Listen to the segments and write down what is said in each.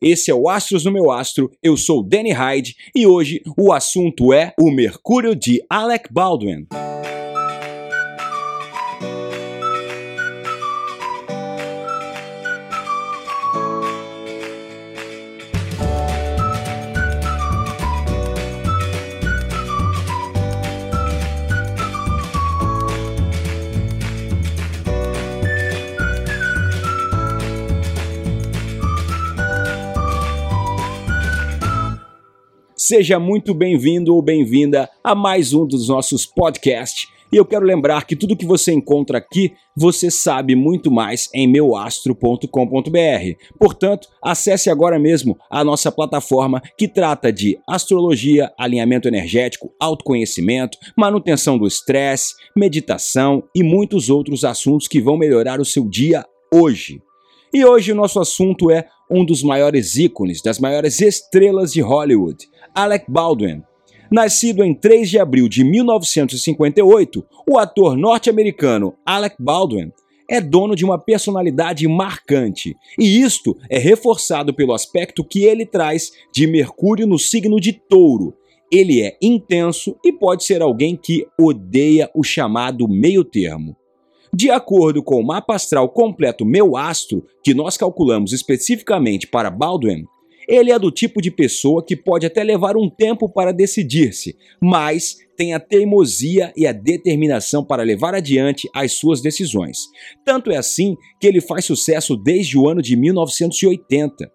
esse é o Astros no Meu Astro, eu sou Danny Hyde e hoje o assunto é o Mercúrio de Alec Baldwin. Seja muito bem-vindo ou bem-vinda a mais um dos nossos podcasts. E eu quero lembrar que tudo que você encontra aqui, você sabe muito mais em meuastro.com.br. Portanto, acesse agora mesmo a nossa plataforma que trata de astrologia, alinhamento energético, autoconhecimento, manutenção do estresse, meditação e muitos outros assuntos que vão melhorar o seu dia hoje. E hoje o nosso assunto é um dos maiores ícones, das maiores estrelas de Hollywood, Alec Baldwin. Nascido em 3 de abril de 1958, o ator norte-americano Alec Baldwin é dono de uma personalidade marcante, e isto é reforçado pelo aspecto que ele traz de Mercúrio no signo de Touro. Ele é intenso e pode ser alguém que odeia o chamado meio-termo. De acordo com o mapa astral completo Meu Astro, que nós calculamos especificamente para Baldwin, ele é do tipo de pessoa que pode até levar um tempo para decidir-se, mas tem a teimosia e a determinação para levar adiante as suas decisões. Tanto é assim que ele faz sucesso desde o ano de 1980.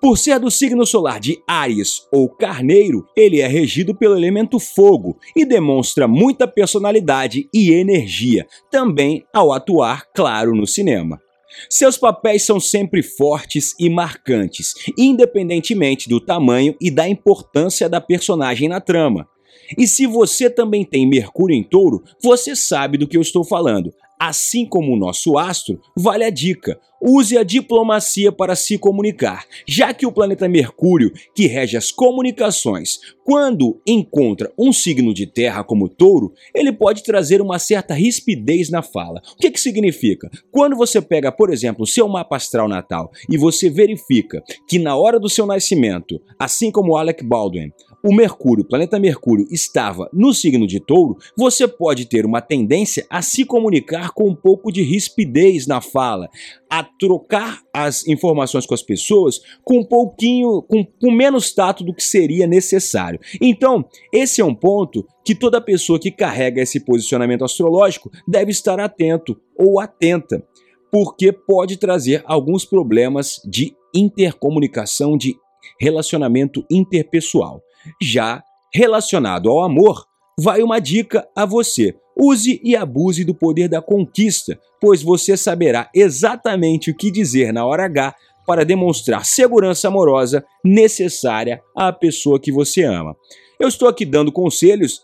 Por ser do signo solar de Ares ou Carneiro, ele é regido pelo elemento fogo e demonstra muita personalidade e energia, também ao atuar, claro, no cinema. Seus papéis são sempre fortes e marcantes, independentemente do tamanho e da importância da personagem na trama. E se você também tem Mercúrio em touro, você sabe do que eu estou falando. Assim como o nosso astro, vale a dica: use a diplomacia para se comunicar, já que o planeta Mercúrio, que rege as comunicações, quando encontra um signo de terra como touro, ele pode trazer uma certa rispidez na fala. O que, que significa? Quando você pega, por exemplo, o seu mapa astral natal e você verifica que na hora do seu nascimento, assim como Alec Baldwin, o Mercúrio, o planeta Mercúrio, estava no signo de Touro, você pode ter uma tendência a se comunicar com um pouco de rispidez na fala, a trocar as informações com as pessoas com um pouquinho, com, com menos tato do que seria necessário. Então, esse é um ponto que toda pessoa que carrega esse posicionamento astrológico deve estar atento ou atenta, porque pode trazer alguns problemas de intercomunicação, de relacionamento interpessoal. Já relacionado ao amor, vai uma dica a você. Use e abuse do poder da conquista, pois você saberá exatamente o que dizer na hora H para demonstrar segurança amorosa necessária à pessoa que você ama. Eu estou aqui dando conselhos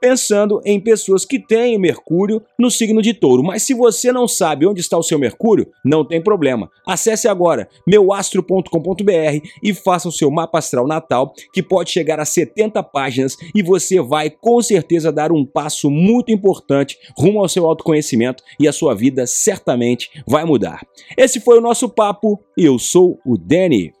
pensando em pessoas que têm Mercúrio no signo de Touro. Mas se você não sabe onde está o seu Mercúrio, não tem problema. Acesse agora meuastro.com.br e faça o seu mapa astral natal, que pode chegar a 70 páginas e você vai com certeza dar um passo muito importante rumo ao seu autoconhecimento e a sua vida certamente vai mudar. Esse foi o nosso papo e eu sou o Danny.